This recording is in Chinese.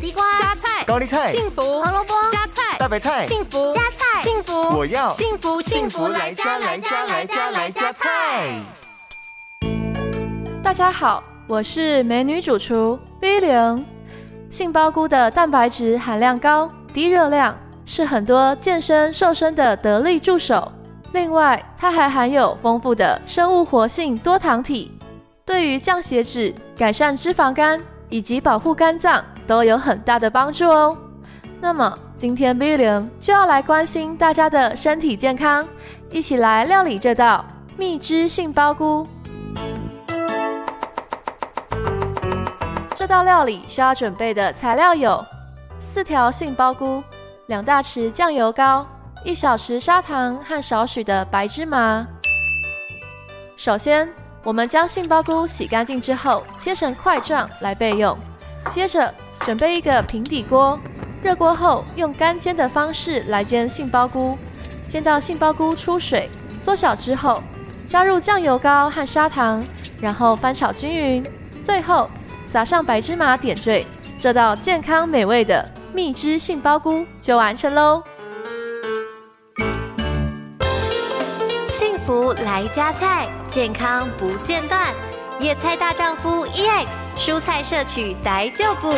地瓜、加菜、高丽菜、幸福、胡萝卜、加菜、大白菜、幸福、加菜、幸福，我要幸福幸福来加来加来加来加菜。大家好，我是美女主厨 V 零。杏鲍菇的蛋白质含量高，低热量，是很多健身瘦身的得力助手。另外，它还含有丰富的生物活性多糖体，对于降血脂、改善脂肪肝以及保护肝脏都有很大的帮助哦。那么，今天 V 零就要来关心大家的身体健康，一起来料理这道蜜汁杏鲍菇。这道料理需要准备的材料有：四条杏鲍菇、两大匙酱油膏、一小匙砂糖和少许的白芝麻。首先，我们将杏鲍菇洗干净之后切成块状来备用。接着，准备一个平底锅，热锅后用干煎的方式来煎杏鲍菇，煎到杏鲍菇出水缩小之后，加入酱油膏和砂糖，然后翻炒均匀，最后，撒上白芝麻点缀，这道健康美味的蜜汁杏鲍菇就完成喽！幸福来加菜，健康不间断。野菜大丈夫 EX，蔬菜摄取逮就补。